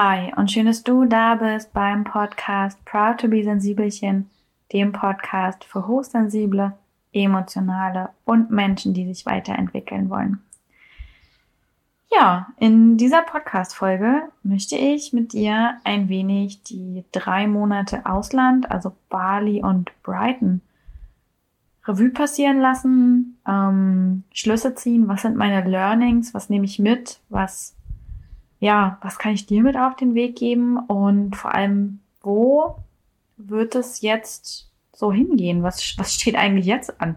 Hi und schön, dass du da bist beim Podcast Proud to be Sensibelchen, dem Podcast für hochsensible, emotionale und Menschen, die sich weiterentwickeln wollen. Ja, in dieser Podcast-Folge möchte ich mit dir ein wenig die drei Monate Ausland, also Bali und Brighton, Revue passieren lassen, ähm, Schlüsse ziehen, was sind meine Learnings, was nehme ich mit, was, ja, was kann ich dir mit auf den Weg geben und vor allem, wo wird es jetzt so hingehen? Was, was steht eigentlich jetzt an,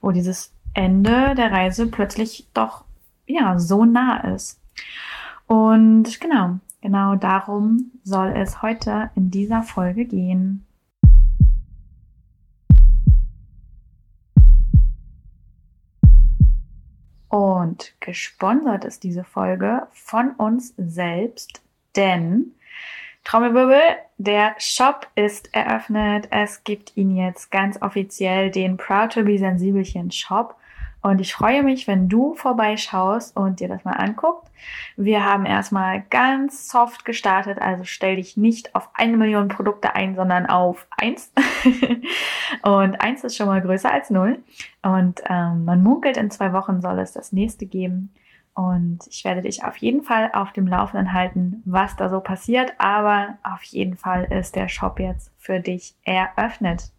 wo dieses Ende der Reise plötzlich doch, ja, so nah ist? Und genau, genau darum soll es heute in dieser Folge gehen. Und gesponsert ist diese Folge von uns selbst, denn Trommelwirbel, der Shop ist eröffnet. Es gibt ihn jetzt ganz offiziell, den Proud to be Sensibelchen Shop. Und ich freue mich, wenn du vorbeischaust und dir das mal anguckt. Wir haben erstmal ganz soft gestartet, also stell dich nicht auf eine Million Produkte ein, sondern auf eins. und eins ist schon mal größer als null. Und ähm, man munkelt, in zwei Wochen soll es das nächste geben. Und ich werde dich auf jeden Fall auf dem Laufenden halten, was da so passiert. Aber auf jeden Fall ist der Shop jetzt für dich eröffnet.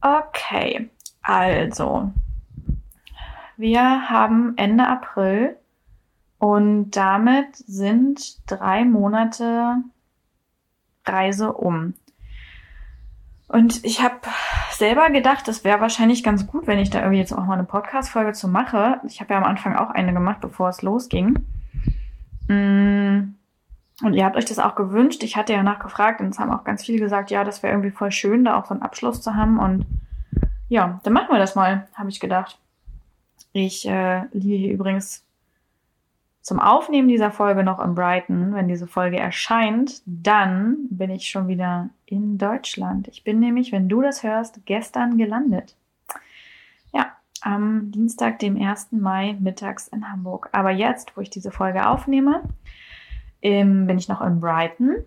Okay, also wir haben Ende April und damit sind drei Monate Reise um. Und ich habe selber gedacht, das wäre wahrscheinlich ganz gut, wenn ich da irgendwie jetzt auch mal eine Podcast-Folge zu mache. Ich habe ja am Anfang auch eine gemacht, bevor es losging. Mm. Und ihr habt euch das auch gewünscht. Ich hatte ja nachgefragt und es haben auch ganz viele gesagt, ja, das wäre irgendwie voll schön, da auch so einen Abschluss zu haben. Und ja, dann machen wir das mal, habe ich gedacht. Ich äh, liege hier übrigens zum Aufnehmen dieser Folge noch in Brighton. Wenn diese Folge erscheint, dann bin ich schon wieder in Deutschland. Ich bin nämlich, wenn du das hörst, gestern gelandet. Ja, am Dienstag, dem 1. Mai, mittags in Hamburg. Aber jetzt, wo ich diese Folge aufnehme, ähm, bin ich noch in Brighton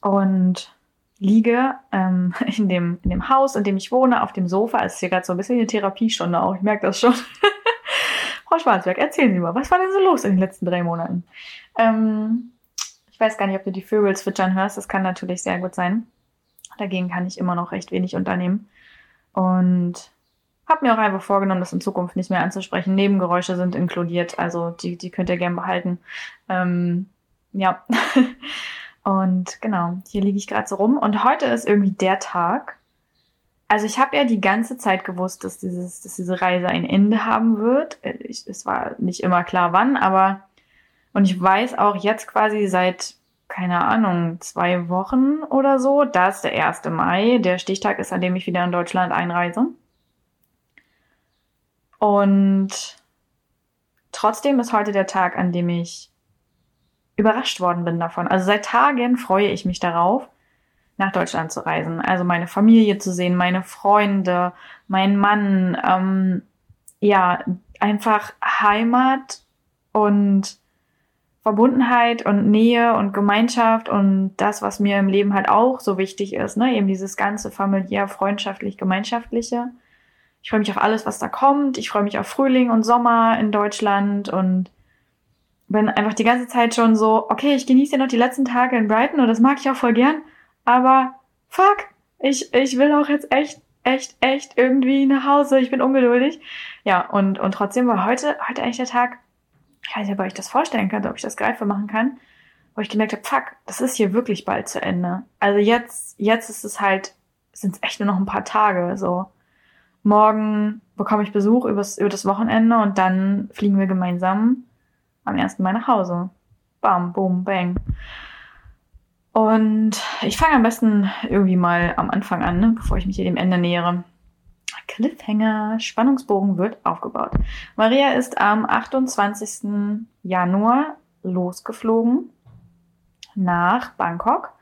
und liege ähm, in, dem, in dem Haus, in dem ich wohne, auf dem Sofa. Es ist hier gerade so ein bisschen eine Therapiestunde auch. Ich merke das schon. Frau Schwarzberg, erzählen Sie mal, was war denn so los in den letzten drei Monaten? Ähm, ich weiß gar nicht, ob du die Vögel zwitschern hörst. Das kann natürlich sehr gut sein. Dagegen kann ich immer noch recht wenig unternehmen. Und habe mir auch einfach vorgenommen, das in Zukunft nicht mehr anzusprechen. Nebengeräusche sind inkludiert, also die, die könnt ihr gern behalten. Ähm, ja. und genau, hier liege ich gerade so rum. Und heute ist irgendwie der Tag, also ich habe ja die ganze Zeit gewusst, dass, dieses, dass diese Reise ein Ende haben wird. Ich, es war nicht immer klar wann, aber und ich weiß auch jetzt quasi seit, keine Ahnung, zwei Wochen oder so, da ist der 1. Mai, der Stichtag ist, an dem ich wieder in Deutschland einreise. Und trotzdem ist heute der Tag, an dem ich überrascht worden bin davon. Also seit Tagen freue ich mich darauf, nach Deutschland zu reisen. Also meine Familie zu sehen, meine Freunde, mein Mann, ähm, ja, einfach Heimat und Verbundenheit und Nähe und Gemeinschaft und das, was mir im Leben halt auch so wichtig ist, ne, eben dieses ganze familiär, freundschaftlich, gemeinschaftliche. Ich freue mich auf alles, was da kommt. Ich freue mich auf Frühling und Sommer in Deutschland und bin einfach die ganze Zeit schon so, okay, ich genieße ja noch die letzten Tage in Brighton und das mag ich auch voll gern. Aber fuck, ich, ich will auch jetzt echt, echt, echt irgendwie nach Hause. Ich bin ungeduldig. Ja, und, und trotzdem war heute, heute eigentlich der Tag, ich weiß nicht, ob ich das vorstellen kann, ob ich das greifbar machen kann, wo ich gemerkt habe, fuck, das ist hier wirklich bald zu Ende. Also jetzt, jetzt ist es halt, sind es echt nur noch ein paar Tage, so. Morgen bekomme ich Besuch übers, über das Wochenende und dann fliegen wir gemeinsam am 1. Mai nach Hause. Bam, boom, bang. Und ich fange am besten irgendwie mal am Anfang an, ne, bevor ich mich hier dem Ende nähere. Cliffhanger, Spannungsbogen wird aufgebaut. Maria ist am 28. Januar losgeflogen nach Bangkok.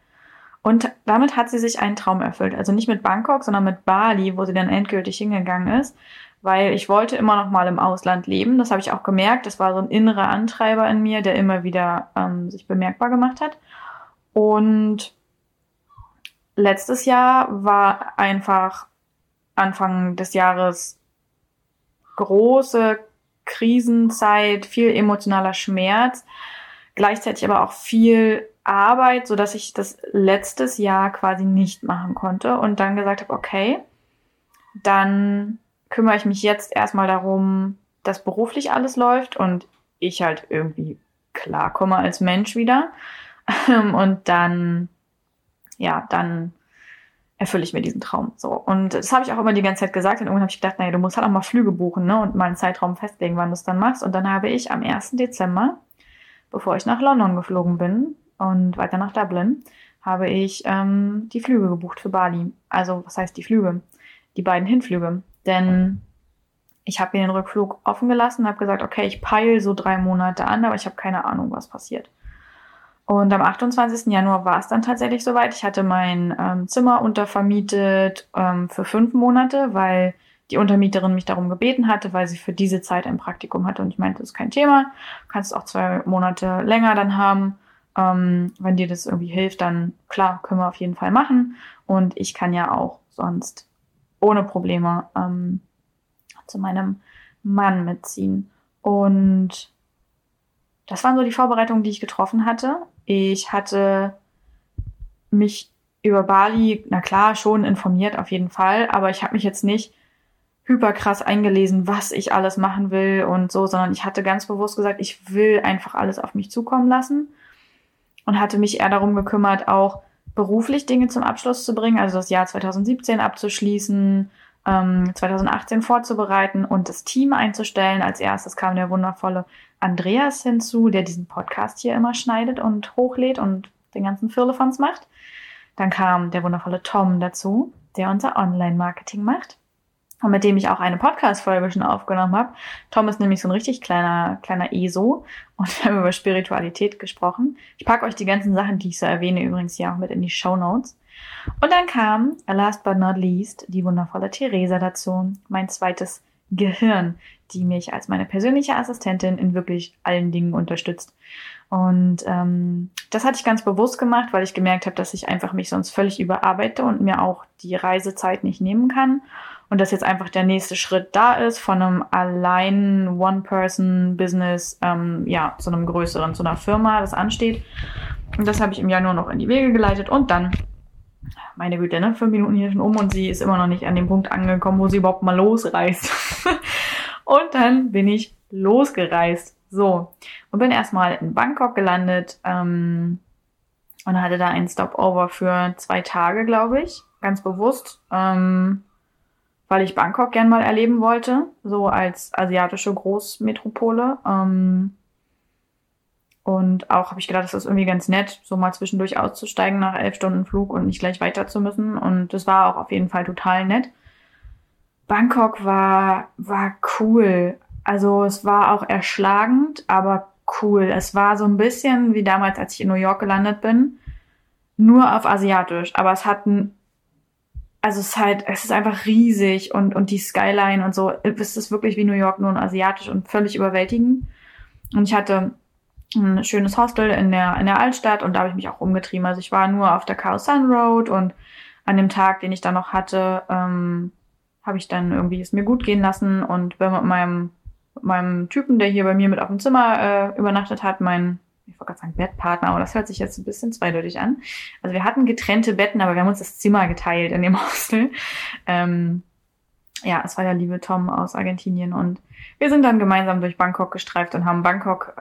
Und damit hat sie sich einen Traum erfüllt. Also nicht mit Bangkok, sondern mit Bali, wo sie dann endgültig hingegangen ist. Weil ich wollte immer noch mal im Ausland leben. Das habe ich auch gemerkt. Das war so ein innerer Antreiber in mir, der immer wieder ähm, sich bemerkbar gemacht hat. Und letztes Jahr war einfach Anfang des Jahres große Krisenzeit, viel emotionaler Schmerz, gleichzeitig aber auch viel Arbeit, so dass ich das letztes Jahr quasi nicht machen konnte und dann gesagt habe, okay, dann kümmere ich mich jetzt erstmal darum, dass beruflich alles läuft und ich halt irgendwie klarkomme als Mensch wieder. Und dann, ja, dann erfülle ich mir diesen Traum. So. Und das habe ich auch immer die ganze Zeit gesagt. Und irgendwann habe ich gedacht, naja, du musst halt auch mal Flüge buchen, ne? Und mal einen Zeitraum festlegen, wann du es dann machst. Und dann habe ich am 1. Dezember, bevor ich nach London geflogen bin und weiter nach Dublin, habe ich ähm, die Flüge gebucht für Bali. Also, was heißt die Flüge? Die beiden Hinflüge. Denn ich habe mir den Rückflug offen gelassen habe gesagt, okay, ich peile so drei Monate an, aber ich habe keine Ahnung, was passiert. Und am 28. Januar war es dann tatsächlich soweit. Ich hatte mein ähm, Zimmer untervermietet ähm, für fünf Monate, weil die Untermieterin mich darum gebeten hatte, weil sie für diese Zeit ein Praktikum hatte. Und ich meinte, das ist kein Thema. Du kannst auch zwei Monate länger dann haben. Ähm, wenn dir das irgendwie hilft, dann klar, können wir auf jeden Fall machen. Und ich kann ja auch sonst ohne Probleme ähm, zu meinem Mann mitziehen. Und das waren so die Vorbereitungen, die ich getroffen hatte. Ich hatte mich über Bali, na klar, schon informiert auf jeden Fall, aber ich habe mich jetzt nicht hyperkrass eingelesen, was ich alles machen will und so, sondern ich hatte ganz bewusst gesagt, ich will einfach alles auf mich zukommen lassen und hatte mich eher darum gekümmert, auch beruflich Dinge zum Abschluss zu bringen, also das Jahr 2017 abzuschließen, ähm, 2018 vorzubereiten und das Team einzustellen. Als erstes kam der wundervolle Andreas hinzu, der diesen Podcast hier immer schneidet und hochlädt und den ganzen Firlefanz macht. Dann kam der wundervolle Tom dazu, der unser Online-Marketing macht und mit dem ich auch eine Podcast-Folge schon aufgenommen habe. Tom ist nämlich so ein richtig kleiner, kleiner ESO und wir haben über Spiritualität gesprochen. Ich packe euch die ganzen Sachen, die ich so erwähne, übrigens hier auch mit in die Show Notes. Und dann kam, last but not least, die wundervolle Theresa dazu, mein zweites Gehirn, die mich als meine persönliche Assistentin in wirklich allen Dingen unterstützt. Und ähm, das hatte ich ganz bewusst gemacht, weil ich gemerkt habe, dass ich einfach mich sonst völlig überarbeite und mir auch die Reisezeit nicht nehmen kann. Und dass jetzt einfach der nächste Schritt da ist von einem allein One-Person-Business, ähm, ja, zu einem größeren, zu einer Firma, das ansteht. Und das habe ich im Januar noch in die Wege geleitet und dann meine Güte, ne, fünf Minuten hier schon um und sie ist immer noch nicht an dem Punkt angekommen, wo sie überhaupt mal losreist. und dann bin ich losgereist. So. Und bin erstmal in Bangkok gelandet ähm, und hatte da ein Stopover für zwei Tage, glaube ich. Ganz bewusst. Ähm, weil ich Bangkok gern mal erleben wollte, so als asiatische Großmetropole. Ähm, und auch habe ich gedacht, das ist irgendwie ganz nett, so mal zwischendurch auszusteigen nach elf Stunden Flug und nicht gleich weiter zu müssen. Und das war auch auf jeden Fall total nett. Bangkok war, war cool. Also es war auch erschlagend, aber cool. Es war so ein bisschen wie damals, als ich in New York gelandet bin. Nur auf Asiatisch. Aber es hat ein, also es ist halt, es ist einfach riesig und, und die Skyline und so. Es ist wirklich wie New York, nur asiatisch und völlig überwältigend. Und ich hatte ein schönes Hostel in der, in der Altstadt und da habe ich mich auch umgetrieben. Also ich war nur auf der Khao Sun Road und an dem Tag, den ich da noch hatte, ähm, habe ich dann irgendwie es mir gut gehen lassen und bin mit meinem, meinem Typen, der hier bei mir mit auf dem Zimmer äh, übernachtet hat, mein, ich wollte gerade sagen Bettpartner, aber das hört sich jetzt ein bisschen zweideutig an. Also wir hatten getrennte Betten, aber wir haben uns das Zimmer geteilt in dem Hostel. Ähm, ja, es war der liebe Tom aus Argentinien und wir sind dann gemeinsam durch Bangkok gestreift und haben Bangkok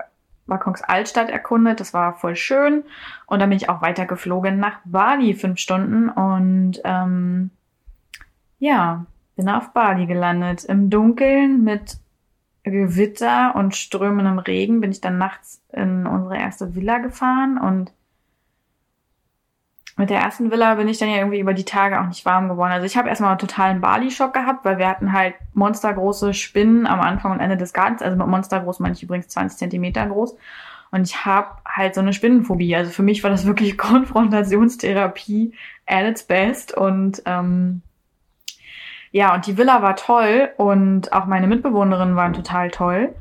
Bangkoks Altstadt erkundet. Das war voll schön. Und dann bin ich auch weiter geflogen nach Bali, fünf Stunden. Und ähm, ja, bin auf Bali gelandet. Im Dunkeln mit Gewitter und strömendem Regen bin ich dann nachts in unsere erste Villa gefahren und mit der ersten Villa bin ich dann ja irgendwie über die Tage auch nicht warm geworden. Also ich habe erstmal einen totalen Bali-Schock gehabt, weil wir hatten halt monstergroße Spinnen am Anfang und Ende des Gartens. Also mit monstergroß meine ich übrigens 20 Zentimeter groß. Und ich habe halt so eine Spinnenphobie. Also für mich war das wirklich Konfrontationstherapie at its best. Und ähm, ja, und die Villa war toll und auch meine Mitbewohnerinnen waren total toll.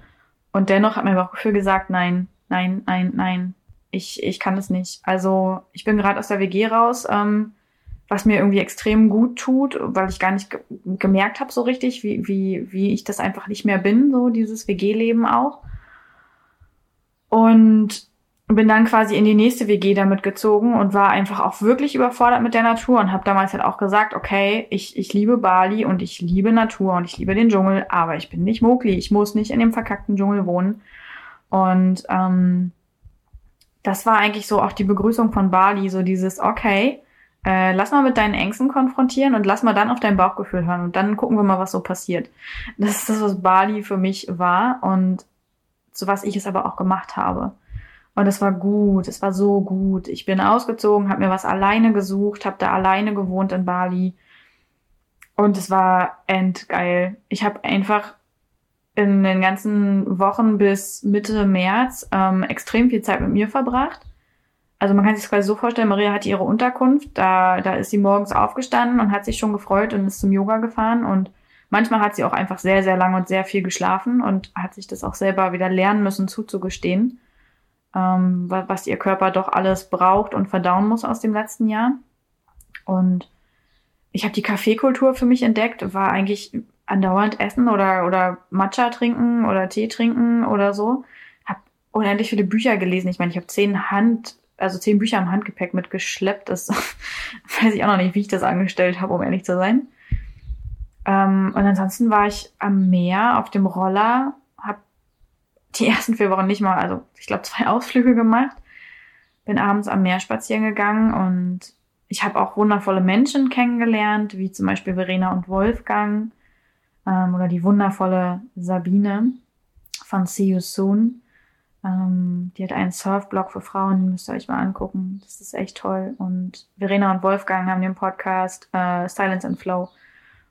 Und dennoch hat mein Bauchgefühl gesagt, nein, nein, nein, nein, ich, ich kann das nicht. Also ich bin gerade aus der WG raus, ähm, was mir irgendwie extrem gut tut, weil ich gar nicht ge gemerkt habe so richtig, wie, wie, wie ich das einfach nicht mehr bin, so dieses WG-Leben auch. Und bin dann quasi in die nächste WG damit gezogen und war einfach auch wirklich überfordert mit der Natur und habe damals halt auch gesagt, okay, ich, ich liebe Bali und ich liebe Natur und ich liebe den Dschungel, aber ich bin nicht Mowgli, ich muss nicht in dem verkackten Dschungel wohnen. Und ähm, das war eigentlich so auch die Begrüßung von Bali, so dieses, okay, äh, lass mal mit deinen Ängsten konfrontieren und lass mal dann auf dein Bauchgefühl hören und dann gucken wir mal, was so passiert. Das ist das, was Bali für mich war und so was ich es aber auch gemacht habe. Und es war gut, es war so gut. Ich bin ausgezogen, habe mir was alleine gesucht, habe da alleine gewohnt in Bali. Und es war endgeil. Ich habe einfach in den ganzen Wochen bis Mitte März ähm, extrem viel Zeit mit mir verbracht also man kann sich das quasi so vorstellen, Maria hatte ihre Unterkunft, da, da ist sie morgens aufgestanden und hat sich schon gefreut und ist zum Yoga gefahren und manchmal hat sie auch einfach sehr, sehr lang und sehr viel geschlafen und hat sich das auch selber wieder lernen müssen zuzugestehen, ähm, was ihr Körper doch alles braucht und verdauen muss aus dem letzten Jahr. Und ich habe die Kaffeekultur für mich entdeckt, war eigentlich andauernd essen oder, oder Matcha trinken oder Tee trinken oder so. Hab unendlich viele Bücher gelesen. Ich meine, ich habe zehn Hand also zehn Bücher im Handgepäck mitgeschleppt. Das weiß ich auch noch nicht, wie ich das angestellt habe, um ehrlich zu sein. Ähm, und ansonsten war ich am Meer auf dem Roller, habe die ersten vier Wochen nicht mal, also ich glaube zwei Ausflüge gemacht, bin abends am Meer spazieren gegangen und ich habe auch wundervolle Menschen kennengelernt, wie zum Beispiel Verena und Wolfgang ähm, oder die wundervolle Sabine von See You Soon. Ähm, die hat einen Surfblog für Frauen, müsst ihr euch mal angucken. Das ist echt toll. Und Verena und Wolfgang haben den Podcast äh, Silence and Flow.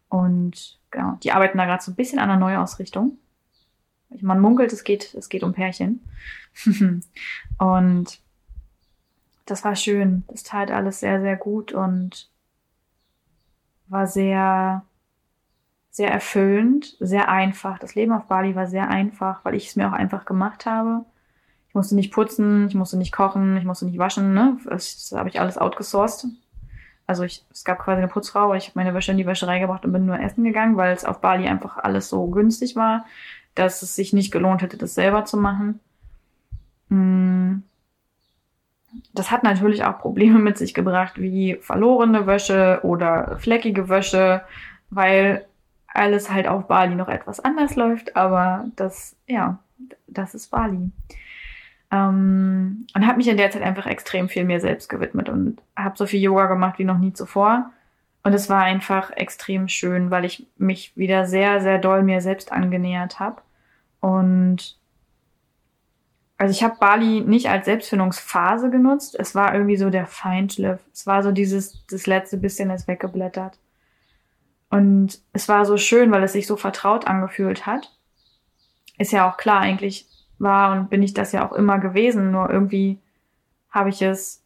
Und genau, die arbeiten da gerade so ein bisschen an einer Neuausrichtung. Man munkelt, es geht, es geht um Pärchen. und das war schön. Das tat alles sehr, sehr gut und war sehr, sehr erfüllend, sehr einfach. Das Leben auf Bali war sehr einfach, weil ich es mir auch einfach gemacht habe. Ich musste nicht putzen, ich musste nicht kochen, ich musste nicht waschen, ne? Das, das habe ich alles outgesourced. Also ich, es gab quasi eine Putzfrau, ich habe meine Wäsche in die Wäscherei gebracht und bin nur essen gegangen, weil es auf Bali einfach alles so günstig war, dass es sich nicht gelohnt hätte, das selber zu machen. Hm. Das hat natürlich auch Probleme mit sich gebracht, wie verlorene Wäsche oder fleckige Wäsche, weil alles halt auf Bali noch etwas anders läuft, aber das, ja, das ist Bali. Ähm, und habe mich in der Zeit einfach extrem viel mir selbst gewidmet und habe so viel Yoga gemacht wie noch nie zuvor. Und es war einfach extrem schön, weil ich mich wieder sehr, sehr doll mir selbst angenähert habe. Und also ich habe Bali nicht als Selbstfindungsphase genutzt. Es war irgendwie so der Feinschliff. Es war so dieses, das letzte bisschen ist weggeblättert. Und es war so schön, weil es sich so vertraut angefühlt hat. Ist ja auch klar, eigentlich war und bin ich das ja auch immer gewesen. Nur irgendwie habe ich es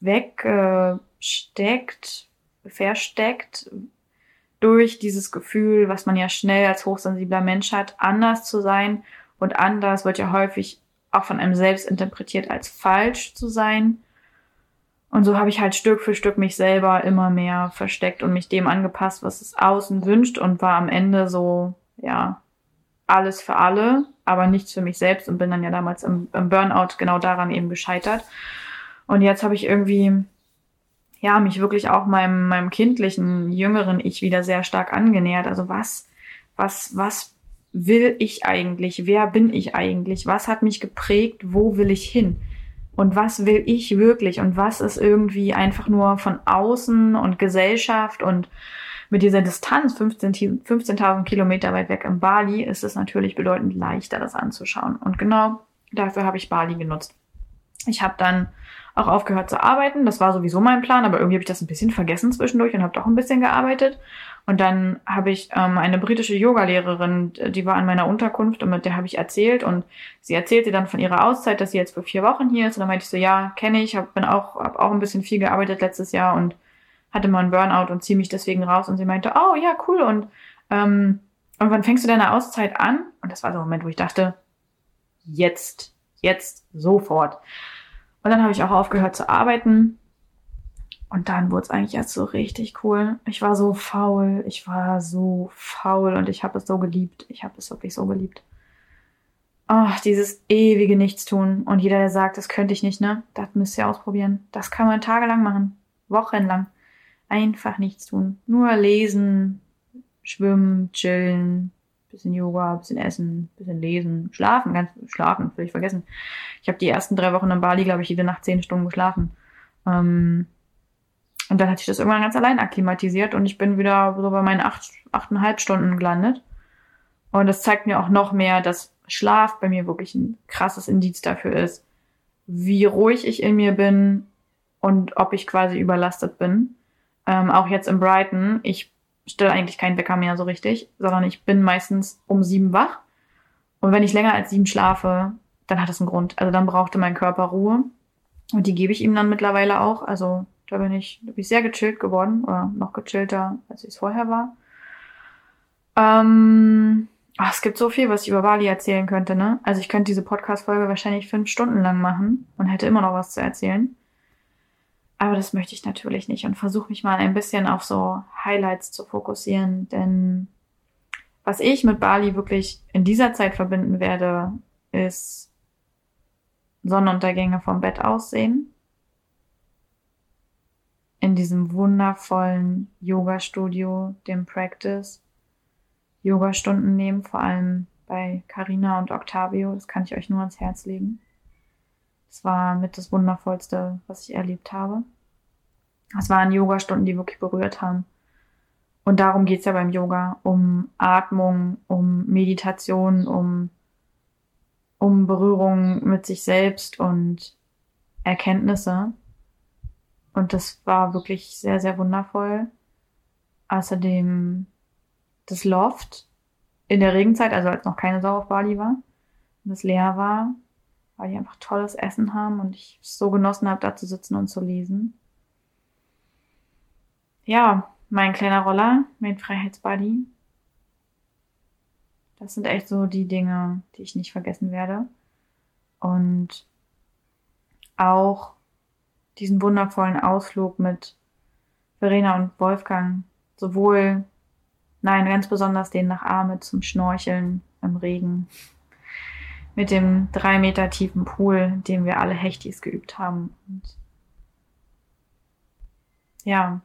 weggesteckt, versteckt durch dieses Gefühl, was man ja schnell als hochsensibler Mensch hat, anders zu sein. Und anders wird ja häufig auch von einem selbst interpretiert als falsch zu sein. Und so habe ich halt Stück für Stück mich selber immer mehr versteckt und mich dem angepasst, was es außen wünscht und war am Ende so, ja, alles für alle, aber nichts für mich selbst und bin dann ja damals im, im Burnout genau daran eben gescheitert. Und jetzt habe ich irgendwie, ja, mich wirklich auch meinem, meinem kindlichen, jüngeren Ich wieder sehr stark angenähert. Also was, was, was will ich eigentlich? Wer bin ich eigentlich? Was hat mich geprägt? Wo will ich hin? Und was will ich wirklich? Und was ist irgendwie einfach nur von außen und Gesellschaft und mit dieser Distanz, 15.000 15 Kilometer weit weg in Bali, ist es natürlich bedeutend leichter, das anzuschauen. Und genau dafür habe ich Bali genutzt. Ich habe dann auch aufgehört zu arbeiten. Das war sowieso mein Plan, aber irgendwie habe ich das ein bisschen vergessen zwischendurch und habe doch ein bisschen gearbeitet. Und dann habe ich ähm, eine britische Yogalehrerin, die war an meiner Unterkunft und mit der habe ich erzählt und sie erzählte dann von ihrer Auszeit, dass sie jetzt für vier Wochen hier ist. Und dann meinte ich so, ja, kenne ich, hab, bin auch, habe auch ein bisschen viel gearbeitet letztes Jahr und hatte mal einen Burnout und ziehe mich deswegen raus. Und sie meinte, oh ja, cool. Und, ähm, und wann fängst du deine Auszeit an? Und das war so ein Moment, wo ich dachte, jetzt, jetzt, sofort. Und dann habe ich auch aufgehört zu arbeiten. Und dann wurde es eigentlich erst so richtig cool. Ich war so faul, ich war so faul und ich habe es so geliebt. Ich habe es wirklich so geliebt. Ach, dieses ewige Nichtstun. Und jeder, der sagt, das könnte ich nicht, ne? Das müsst ihr ausprobieren. Das kann man tagelang machen. Wochenlang. Einfach nichts tun. Nur lesen, schwimmen, chillen, bisschen Yoga, bisschen essen, bisschen lesen, schlafen, ganz schlafen, völlig vergessen. Ich habe die ersten drei Wochen in Bali, glaube ich, jede Nacht zehn Stunden geschlafen. Ähm, und dann hatte ich das irgendwann ganz allein akklimatisiert und ich bin wieder so bei meinen acht, achteinhalb Stunden gelandet. Und das zeigt mir auch noch mehr, dass Schlaf bei mir wirklich ein krasses Indiz dafür ist, wie ruhig ich in mir bin und ob ich quasi überlastet bin. Ähm, auch jetzt in Brighton, ich stelle eigentlich keinen Wecker mehr so richtig, sondern ich bin meistens um sieben wach. Und wenn ich länger als sieben schlafe, dann hat das einen Grund. Also dann brauchte mein Körper Ruhe. Und die gebe ich ihm dann mittlerweile auch. Also da bin ich, da bin ich sehr gechillt geworden oder noch gechillter, als ich es vorher war. Ähm, ach, es gibt so viel, was ich über Bali erzählen könnte, ne? Also ich könnte diese Podcast-Folge wahrscheinlich fünf Stunden lang machen und hätte immer noch was zu erzählen. Aber das möchte ich natürlich nicht und versuche mich mal ein bisschen auf so Highlights zu fokussieren, denn was ich mit Bali wirklich in dieser Zeit verbinden werde, ist Sonnenuntergänge vom Bett aussehen. In diesem wundervollen Yoga-Studio, dem Practice, Yoga-Stunden nehmen, vor allem bei Carina und Octavio. Das kann ich euch nur ans Herz legen. Es war mit das Wundervollste, was ich erlebt habe. Es waren Yoga-Stunden, die wirklich berührt haben. Und darum geht's ja beim Yoga, um Atmung, um Meditation, um, um Berührung mit sich selbst und Erkenntnisse. Und das war wirklich sehr, sehr wundervoll. Außerdem das Loft in der Regenzeit, also als noch keine Sau auf Bali war und es leer war, weil die einfach tolles Essen haben und ich es so genossen habe, da zu sitzen und zu lesen. Ja, mein kleiner Roller, mein Freiheitsbuddy. Das sind echt so die Dinge, die ich nicht vergessen werde. Und auch diesen wundervollen Ausflug mit Verena und Wolfgang. Sowohl, nein, ganz besonders den nach Arme zum Schnorcheln im Regen mit dem drei Meter tiefen Pool, dem wir alle Hechtis geübt haben. Und ja,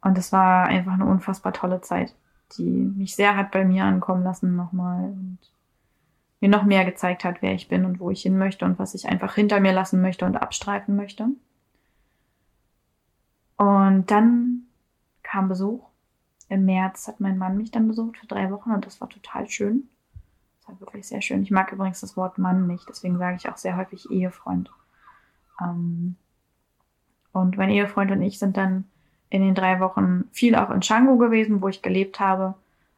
und es war einfach eine unfassbar tolle Zeit, die mich sehr hat bei mir ankommen lassen nochmal und mir noch mehr gezeigt hat, wer ich bin und wo ich hin möchte und was ich einfach hinter mir lassen möchte und abstreifen möchte. Und dann kam Besuch. Im März hat mein Mann mich dann besucht für drei Wochen und das war total schön. Das war wirklich sehr schön. Ich mag übrigens das Wort Mann nicht, deswegen sage ich auch sehr häufig Ehefreund. Ähm, und mein Ehefreund und ich sind dann in den drei Wochen viel auch in Canggu gewesen, wo ich gelebt habe,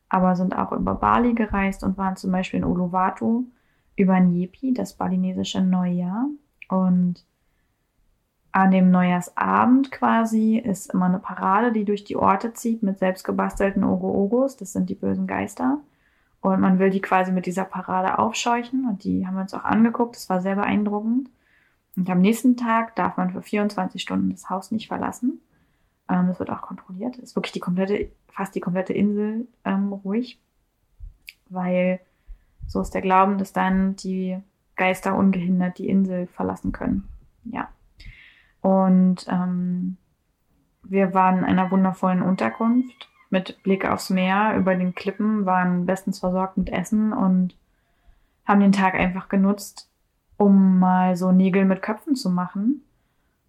aber sind auch über Bali gereist und waren zum Beispiel in Uluwatu über Nyepi, das balinesische Neujahr. Und an dem Neujahrsabend quasi ist immer eine Parade, die durch die Orte zieht mit selbstgebastelten Ogo-Ogos. Das sind die bösen Geister. Und man will die quasi mit dieser Parade aufscheuchen und die haben wir uns auch angeguckt. Das war sehr beeindruckend. Und am nächsten Tag darf man für 24 Stunden das Haus nicht verlassen. Ähm, das wird auch kontrolliert. Ist wirklich die komplette, fast die komplette Insel ähm, ruhig, weil so ist der Glauben, dass dann die Geister ungehindert die Insel verlassen können. Ja. Und ähm, wir waren in einer wundervollen Unterkunft mit Blick aufs Meer über den Klippen, waren bestens versorgt mit Essen und haben den Tag einfach genutzt, um mal so Nägel mit Köpfen zu machen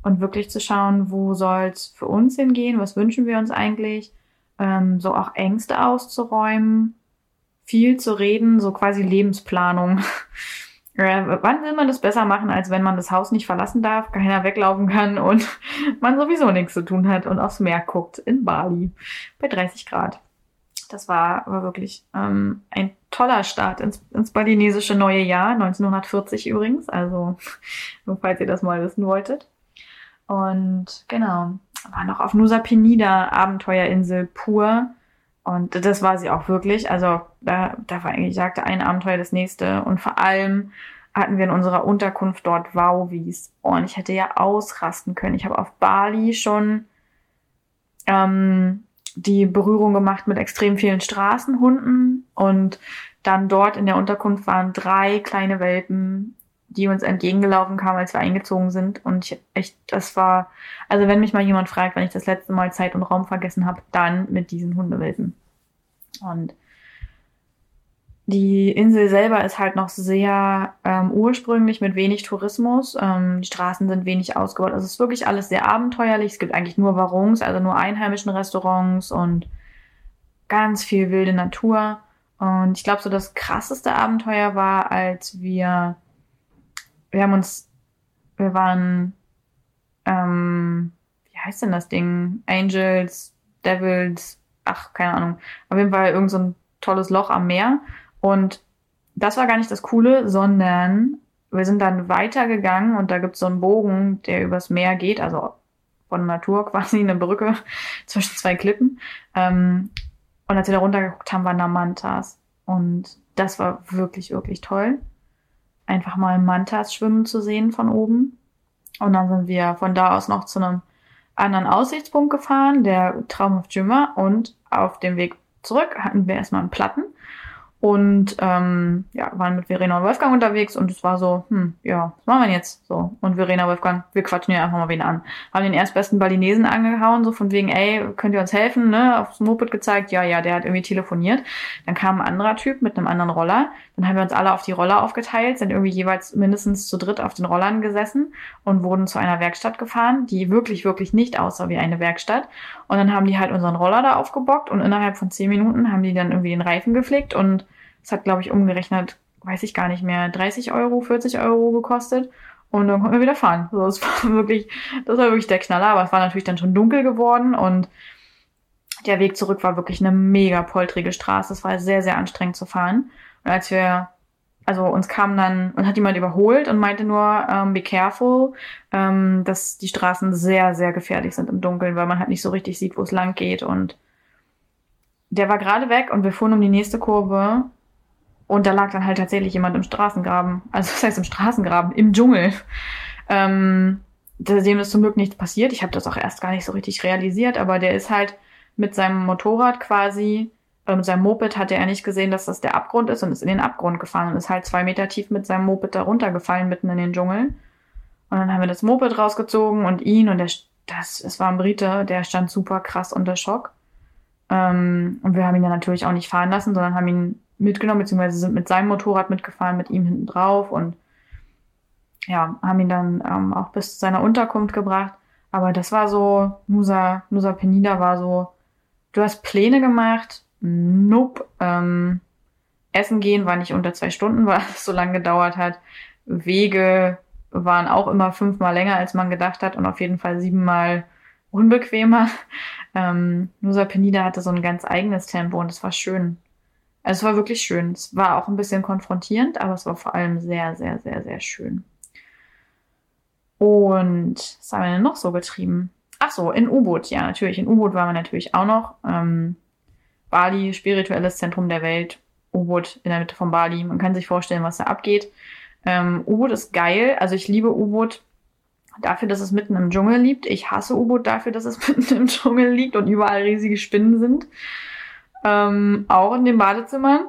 und wirklich zu schauen, wo soll es für uns hingehen, was wünschen wir uns eigentlich, ähm, so auch Ängste auszuräumen, viel zu reden, so quasi Lebensplanung. Äh, wann will man das besser machen, als wenn man das Haus nicht verlassen darf, keiner weglaufen kann und man sowieso nichts zu tun hat und aufs Meer guckt in Bali bei 30 Grad. Das war aber wirklich ähm, ein toller Start ins, ins balinesische neue Jahr, 1940 übrigens, also nur falls ihr das mal wissen wolltet. Und genau, war noch auf Nusa Penida, Abenteuerinsel pur. Und das war sie auch wirklich. Also da, da war eigentlich, sagte ein Abenteuer das nächste. Und vor allem hatten wir in unserer Unterkunft dort Wauwies. Und ich hätte ja ausrasten können. Ich habe auf Bali schon ähm, die Berührung gemacht mit extrem vielen Straßenhunden. Und dann dort in der Unterkunft waren drei kleine Welpen, die uns entgegengelaufen kamen, als wir eingezogen sind. Und ich echt, das war, also wenn mich mal jemand fragt, wenn ich das letzte Mal Zeit und Raum vergessen habe, dann mit diesen Hundewelpen. Und die Insel selber ist halt noch sehr ähm, ursprünglich mit wenig Tourismus. Ähm, die Straßen sind wenig ausgebaut. Also es ist wirklich alles sehr abenteuerlich. Es gibt eigentlich nur Warungs, also nur einheimischen Restaurants und ganz viel wilde Natur. Und ich glaube, so das krasseste Abenteuer war, als wir, wir haben uns, wir waren, ähm, wie heißt denn das Ding? Angels, Devils, ach, keine Ahnung. Auf jeden Fall irgend so ein tolles Loch am Meer. Und das war gar nicht das Coole, sondern wir sind dann weitergegangen und da gibt es so einen Bogen, der übers Meer geht, also von Natur quasi eine Brücke zwischen zwei Klippen. Ähm, und als wir da runtergeguckt haben, waren da Mantas. Und das war wirklich, wirklich toll. Einfach mal Mantas schwimmen zu sehen von oben. Und dann sind wir von da aus noch zu einem anderen Aussichtspunkt gefahren, der Traumhaft Jümmer. Und auf dem Weg zurück hatten wir erstmal einen Platten und ähm, ja, waren mit Verena und Wolfgang unterwegs und es war so, hm, ja, was machen wir jetzt? So. Und Verena, Wolfgang, wir quatschen hier einfach mal wen an. Haben den erstbesten Balinesen angehauen, so von wegen, ey, könnt ihr uns helfen, ne? Aufs Moped gezeigt, ja, ja, der hat irgendwie telefoniert. Dann kam ein anderer Typ mit einem anderen Roller. Dann haben wir uns alle auf die Roller aufgeteilt, sind irgendwie jeweils mindestens zu dritt auf den Rollern gesessen und wurden zu einer Werkstatt gefahren, die wirklich, wirklich nicht aussah wie eine Werkstatt. Und dann haben die halt unseren Roller da aufgebockt und innerhalb von zehn Minuten haben die dann irgendwie den Reifen geflickt und das hat, glaube ich, umgerechnet, weiß ich gar nicht mehr, 30 Euro, 40 Euro gekostet. Und dann konnten wir wieder fahren. So, das war wirklich, das war wirklich der Knaller, aber es war natürlich dann schon dunkel geworden und der Weg zurück war wirklich eine mega poltrige Straße. Es war sehr, sehr anstrengend zu fahren. Und als wir, also uns kam dann, und hat jemand überholt und meinte nur, ähm, be careful, ähm, dass die Straßen sehr, sehr gefährlich sind im Dunkeln, weil man halt nicht so richtig sieht, wo es lang geht. Und der war gerade weg und wir fuhren um die nächste Kurve und da lag dann halt tatsächlich jemand im Straßengraben. Also das heißt im Straßengraben, im Dschungel. Ähm, dem ist zum Glück nichts passiert. Ich habe das auch erst gar nicht so richtig realisiert, aber der ist halt mit seinem Motorrad quasi, äh, mit seinem Moped hat er nicht gesehen, dass das der Abgrund ist und ist in den Abgrund gefallen und ist halt zwei Meter tief mit seinem Moped da runtergefallen, mitten in den Dschungel. Und dann haben wir das Moped rausgezogen und ihn und der, das, es war ein Brite, der stand super krass unter Schock. Ähm, und wir haben ihn dann natürlich auch nicht fahren lassen, sondern haben ihn mitgenommen, beziehungsweise sind mit seinem Motorrad mitgefahren, mit ihm hinten drauf und ja, haben ihn dann ähm, auch bis zu seiner Unterkunft gebracht. Aber das war so, Nusa, Nusa Penida war so, du hast Pläne gemacht, nope. Ähm, Essen gehen war nicht unter zwei Stunden, weil es so lange gedauert hat. Wege waren auch immer fünfmal länger, als man gedacht hat und auf jeden Fall siebenmal unbequemer. Ähm, Nusa Penida hatte so ein ganz eigenes Tempo und es war schön. Also es war wirklich schön. Es war auch ein bisschen konfrontierend, aber es war vor allem sehr, sehr, sehr, sehr schön. Und was haben wir denn noch so getrieben? Ach so, in U-Boot, ja, natürlich. In U-Boot waren wir natürlich auch noch. Ähm, Bali, spirituelles Zentrum der Welt. U-Boot in der Mitte von Bali. Man kann sich vorstellen, was da abgeht. Ähm, U-Boot ist geil. Also ich liebe U-Boot dafür, dass es mitten im Dschungel liegt. Ich hasse U-Boot dafür, dass es mitten im Dschungel liegt und überall riesige Spinnen sind ähm, auch in den Badezimmern.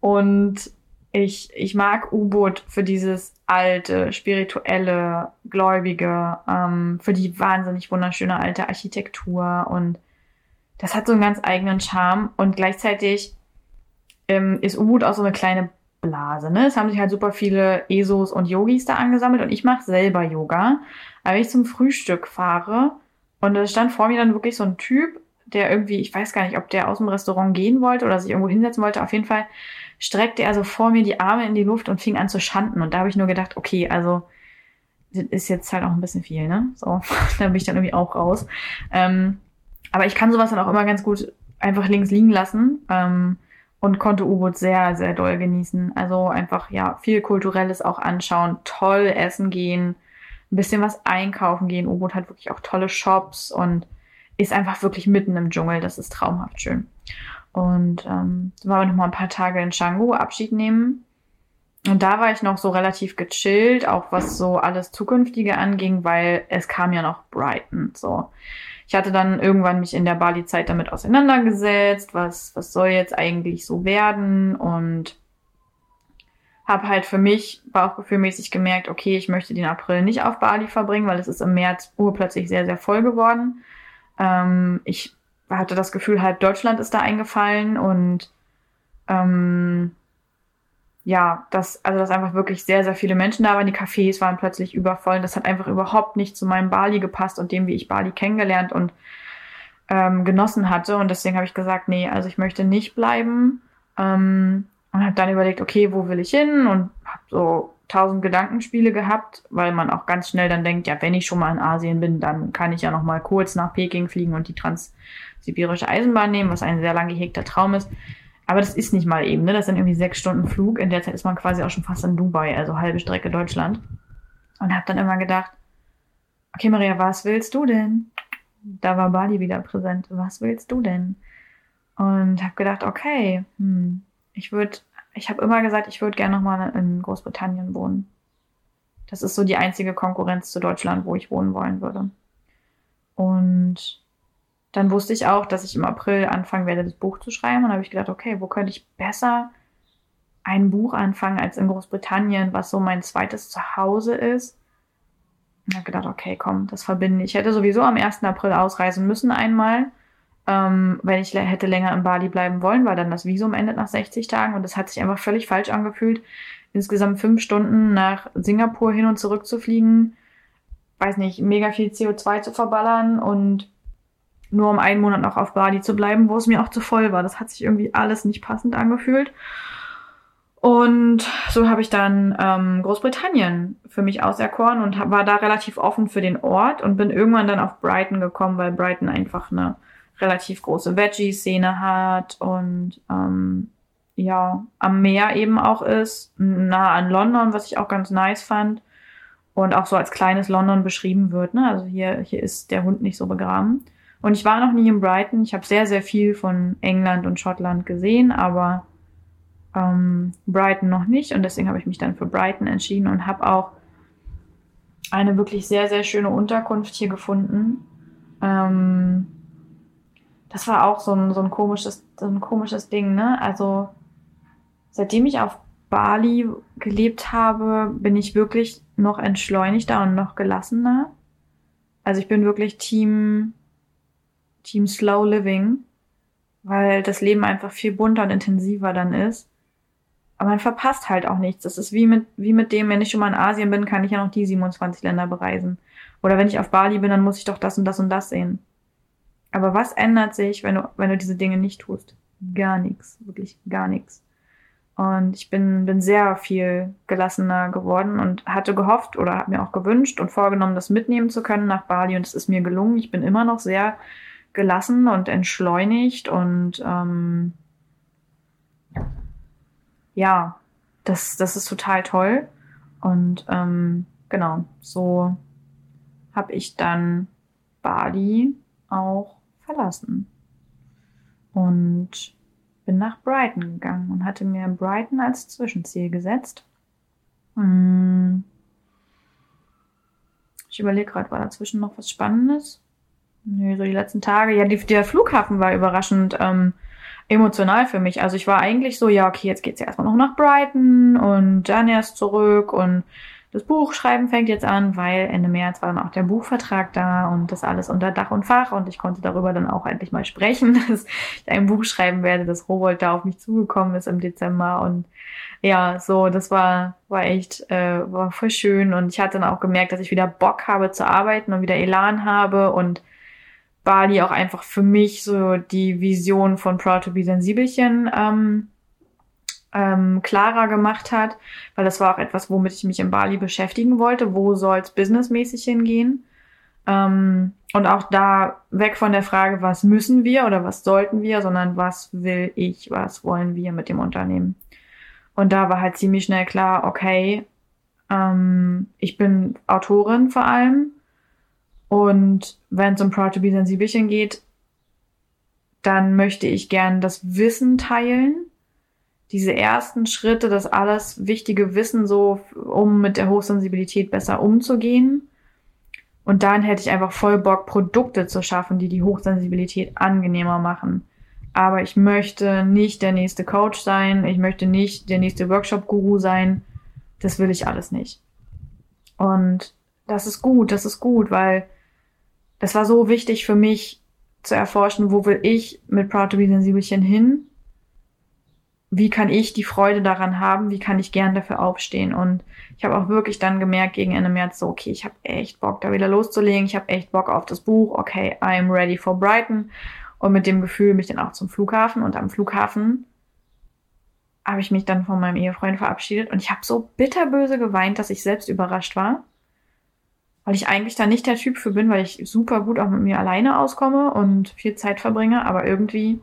Und ich, ich mag U-Boot für dieses alte, spirituelle, gläubige, ähm, für die wahnsinnig wunderschöne alte Architektur und das hat so einen ganz eigenen Charme und gleichzeitig ähm, ist U-Boot auch so eine kleine Blase. Ne? Es haben sich halt super viele ESOs und Yogis da angesammelt und ich mache selber Yoga. Aber wenn ich zum Frühstück fahre und es stand vor mir dann wirklich so ein Typ der irgendwie, ich weiß gar nicht, ob der aus dem Restaurant gehen wollte oder sich irgendwo hinsetzen wollte. Auf jeden Fall streckte er so vor mir die Arme in die Luft und fing an zu schanden. Und da habe ich nur gedacht, okay, also ist jetzt halt auch ein bisschen viel, ne? So, da bin ich dann irgendwie auch raus. Ähm, aber ich kann sowas dann auch immer ganz gut einfach links liegen lassen ähm, und konnte U-Boot sehr, sehr doll genießen. Also einfach, ja, viel Kulturelles auch anschauen, toll essen gehen, ein bisschen was einkaufen gehen. U-Boot hat wirklich auch tolle Shops und ist einfach wirklich mitten im Dschungel. Das ist traumhaft schön. Und ähm, waren wir noch mal ein paar Tage in Canggu Abschied nehmen. Und da war ich noch so relativ gechillt, auch was so alles Zukünftige anging, weil es kam ja noch Brighton. So, ich hatte dann irgendwann mich in der Bali-Zeit damit auseinandergesetzt, was was soll jetzt eigentlich so werden und habe halt für mich bauchgefühlmäßig gemerkt, okay, ich möchte den April nicht auf Bali verbringen, weil es ist im März urplötzlich sehr sehr voll geworden. Ähm, ich hatte das Gefühl, halb Deutschland ist da eingefallen und ähm, ja, dass, also dass einfach wirklich sehr, sehr viele Menschen da waren. Die Cafés waren plötzlich übervoll. Das hat einfach überhaupt nicht zu meinem Bali gepasst und dem, wie ich Bali kennengelernt und ähm, genossen hatte. Und deswegen habe ich gesagt, nee, also ich möchte nicht bleiben. Ähm, und habe dann überlegt, okay, wo will ich hin? Und habe so tausend Gedankenspiele gehabt, weil man auch ganz schnell dann denkt, ja, wenn ich schon mal in Asien bin, dann kann ich ja noch mal kurz nach Peking fliegen und die transsibirische Eisenbahn nehmen, was ein sehr lang gehegter Traum ist. Aber das ist nicht mal eben, ne? Das sind irgendwie sechs Stunden Flug. In der Zeit ist man quasi auch schon fast in Dubai, also halbe Strecke Deutschland. Und habe dann immer gedacht, okay, Maria, was willst du denn? Da war Bali wieder präsent. Was willst du denn? Und habe gedacht, okay, hm, ich würde, ich habe immer gesagt, ich würde gerne nochmal in Großbritannien wohnen. Das ist so die einzige Konkurrenz zu Deutschland, wo ich wohnen wollen würde. Und dann wusste ich auch, dass ich im April anfangen werde, das Buch zu schreiben. Und habe ich gedacht, okay, wo könnte ich besser ein Buch anfangen als in Großbritannien, was so mein zweites Zuhause ist. Und habe gedacht, okay, komm, das verbinde ich. Ich hätte sowieso am 1. April ausreisen müssen einmal, ähm, wenn ich hätte länger in Bali bleiben wollen, weil dann das Visum endet nach 60 Tagen und das hat sich einfach völlig falsch angefühlt, insgesamt fünf Stunden nach Singapur hin und zurück zu fliegen, weiß nicht, mega viel CO2 zu verballern und nur um einen Monat noch auf Bali zu bleiben, wo es mir auch zu voll war. Das hat sich irgendwie alles nicht passend angefühlt. Und so habe ich dann ähm, Großbritannien für mich auserkoren und war da relativ offen für den Ort und bin irgendwann dann auf Brighton gekommen, weil Brighton einfach eine relativ große Veggie-Szene hat und ähm, ja, am Meer eben auch ist, nah an London, was ich auch ganz nice fand. Und auch so als kleines London beschrieben wird. Ne? Also hier, hier ist der Hund nicht so begraben. Und ich war noch nie in Brighton. Ich habe sehr, sehr viel von England und Schottland gesehen, aber ähm, Brighton noch nicht. Und deswegen habe ich mich dann für Brighton entschieden und habe auch eine wirklich sehr, sehr schöne Unterkunft hier gefunden. Ähm, das war auch so ein, so ein komisches, so ein komisches Ding, ne? Also seitdem ich auf Bali gelebt habe, bin ich wirklich noch entschleunigter und noch gelassener. Also ich bin wirklich Team Team Slow Living, weil das Leben einfach viel bunter und intensiver dann ist. Aber man verpasst halt auch nichts. Das ist wie mit, wie mit dem, wenn ich schon mal in Asien bin, kann ich ja noch die 27 Länder bereisen. Oder wenn ich auf Bali bin, dann muss ich doch das und das und das sehen. Aber was ändert sich, wenn du, wenn du diese Dinge nicht tust? Gar nichts. Wirklich gar nichts. Und ich bin, bin sehr viel gelassener geworden und hatte gehofft oder habe mir auch gewünscht und vorgenommen, das mitnehmen zu können nach Bali. Und es ist mir gelungen. Ich bin immer noch sehr gelassen und entschleunigt und ähm, ja, das, das ist total toll. Und ähm, genau, so habe ich dann Bali auch verlassen und bin nach Brighton gegangen und hatte mir Brighton als Zwischenziel gesetzt. Hm. Ich überlege gerade, war dazwischen noch was Spannendes? Nö, so die letzten Tage. Ja, die, der Flughafen war überraschend ähm, emotional für mich. Also ich war eigentlich so, ja, okay, jetzt geht's ja erstmal noch nach Brighton und dann erst zurück und das Buchschreiben fängt jetzt an, weil Ende März war dann auch der Buchvertrag da und das alles unter Dach und Fach und ich konnte darüber dann auch endlich mal sprechen, dass ich ein Buch schreiben werde, dass Rowold da auf mich zugekommen ist im Dezember und ja, so, das war, war echt, äh, war voll schön und ich hatte dann auch gemerkt, dass ich wieder Bock habe zu arbeiten und wieder Elan habe und Bali auch einfach für mich so die Vision von Proud to be Sensibelchen ähm, ähm, klarer gemacht hat, weil das war auch etwas, womit ich mich in Bali beschäftigen wollte. Wo soll es businessmäßig hingehen? Ähm, und auch da weg von der Frage, was müssen wir oder was sollten wir, sondern was will ich, was wollen wir mit dem Unternehmen. Und da war halt ziemlich schnell klar, okay, ähm, ich bin Autorin vor allem. Und wenn es um Proud to be Sensibelchen geht, dann möchte ich gern das Wissen teilen. Diese ersten Schritte, das alles wichtige Wissen so, um mit der Hochsensibilität besser umzugehen. Und dann hätte ich einfach voll Bock, Produkte zu schaffen, die die Hochsensibilität angenehmer machen. Aber ich möchte nicht der nächste Coach sein. Ich möchte nicht der nächste Workshop-Guru sein. Das will ich alles nicht. Und das ist gut, das ist gut, weil das war so wichtig für mich zu erforschen, wo will ich mit Proud to be Sensibelchen hin? Wie kann ich die Freude daran haben? Wie kann ich gern dafür aufstehen? Und ich habe auch wirklich dann gemerkt gegen Ende März so, okay, ich habe echt Bock, da wieder loszulegen. Ich habe echt Bock auf das Buch. Okay, I'm ready for Brighton. Und mit dem Gefühl mich dann auch zum Flughafen. Und am Flughafen habe ich mich dann von meinem Ehefreund verabschiedet. Und ich habe so bitterböse geweint, dass ich selbst überrascht war weil ich eigentlich da nicht der Typ für bin, weil ich super gut auch mit mir alleine auskomme und viel Zeit verbringe, aber irgendwie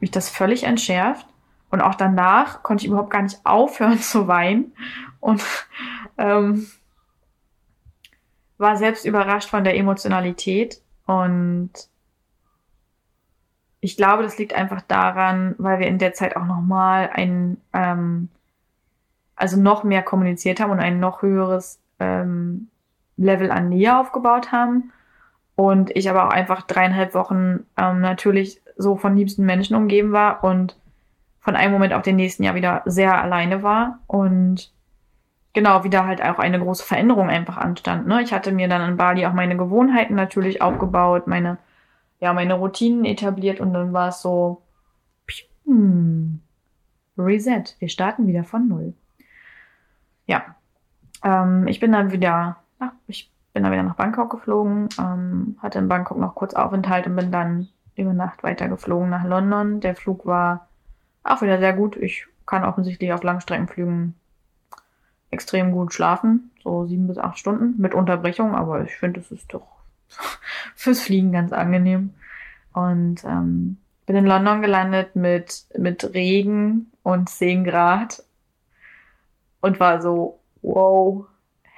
mich das völlig entschärft. Und auch danach konnte ich überhaupt gar nicht aufhören zu weinen und ähm, war selbst überrascht von der Emotionalität. Und ich glaube, das liegt einfach daran, weil wir in der Zeit auch nochmal ein, ähm, also noch mehr kommuniziert haben und ein noch höheres ähm, Level an Nähe aufgebaut haben. Und ich aber auch einfach dreieinhalb Wochen ähm, natürlich so von liebsten Menschen umgeben war und von einem Moment auf den nächsten Jahr wieder sehr alleine war und genau wieder halt auch eine große Veränderung einfach anstand. Ne? Ich hatte mir dann in Bali auch meine Gewohnheiten natürlich aufgebaut, meine ja meine Routinen etabliert und dann war es so hm, Reset. Wir starten wieder von null. Ja, ähm, ich bin dann wieder ach, ich bin dann wieder nach Bangkok geflogen, ähm, hatte in Bangkok noch kurz Aufenthalt und bin dann über Nacht weiter geflogen nach London. Der Flug war auch wieder sehr gut. Ich kann offensichtlich auf Langstreckenflügen extrem gut schlafen, so sieben bis acht Stunden mit Unterbrechung, aber ich finde, es ist doch fürs Fliegen ganz angenehm. Und ähm, bin in London gelandet mit, mit Regen und 10 Grad und war so, wow,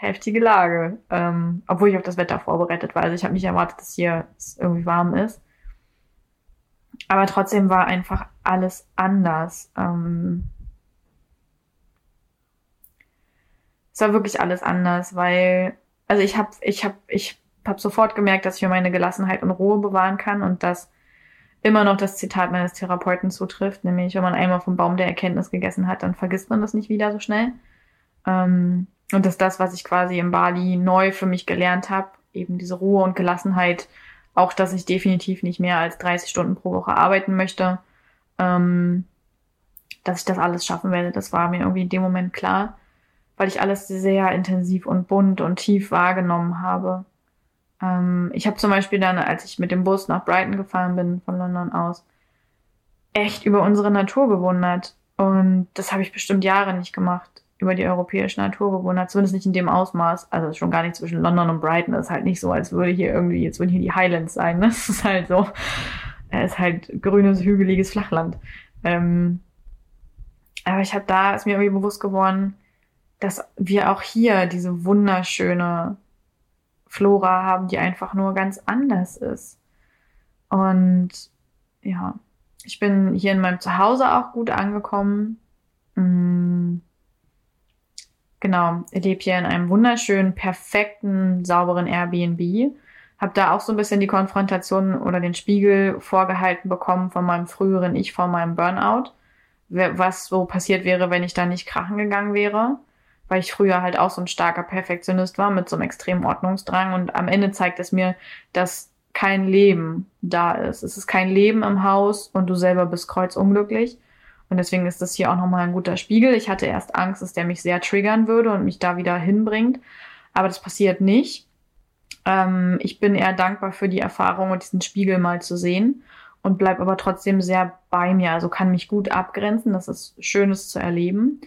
heftige Lage. Ähm, obwohl ich auf das Wetter vorbereitet war. Also ich habe nicht erwartet, dass hier es irgendwie warm ist. Aber trotzdem war einfach alles anders. Ähm, es war wirklich alles anders, weil, also ich habe, ich habe, ich habe sofort gemerkt, dass ich mir meine Gelassenheit und Ruhe bewahren kann und dass immer noch das Zitat meines Therapeuten zutrifft, nämlich wenn man einmal vom Baum der Erkenntnis gegessen hat, dann vergisst man das nicht wieder so schnell. Ähm, und dass das, was ich quasi in Bali neu für mich gelernt habe, eben diese Ruhe und Gelassenheit, auch dass ich definitiv nicht mehr als 30 Stunden pro Woche arbeiten möchte, ähm, dass ich das alles schaffen werde. Das war mir irgendwie in dem Moment klar, weil ich alles sehr intensiv und bunt und tief wahrgenommen habe. Ähm, ich habe zum Beispiel dann, als ich mit dem Bus nach Brighton gefahren bin, von London aus, echt über unsere Natur gewundert. Und das habe ich bestimmt Jahre nicht gemacht über die europäische Naturbewohner, zumindest nicht in dem Ausmaß. Also schon gar nicht zwischen London und Brighton. Das ist halt nicht so, als würde hier irgendwie, jetzt würden hier die Highlands sein. Ne? Das ist halt so, es ist halt grünes, hügeliges Flachland. Ähm, aber ich habe da, ist mir irgendwie bewusst geworden, dass wir auch hier diese wunderschöne Flora haben, die einfach nur ganz anders ist. Und ja, ich bin hier in meinem Zuhause auch gut angekommen. Mm Genau, ich lebe hier in einem wunderschönen, perfekten, sauberen Airbnb. Hab da auch so ein bisschen die Konfrontation oder den Spiegel vorgehalten bekommen von meinem früheren Ich vor meinem Burnout. Was so passiert wäre, wenn ich da nicht krachen gegangen wäre. Weil ich früher halt auch so ein starker Perfektionist war mit so einem extremen Ordnungsdrang. Und am Ende zeigt es mir, dass kein Leben da ist. Es ist kein Leben im Haus und du selber bist kreuzunglücklich. Und deswegen ist das hier auch nochmal ein guter Spiegel. Ich hatte erst Angst, dass der mich sehr triggern würde und mich da wieder hinbringt. Aber das passiert nicht. Ähm, ich bin eher dankbar für die Erfahrung und diesen Spiegel mal zu sehen und bleib aber trotzdem sehr bei mir. Also kann mich gut abgrenzen. Das ist Schönes zu erleben.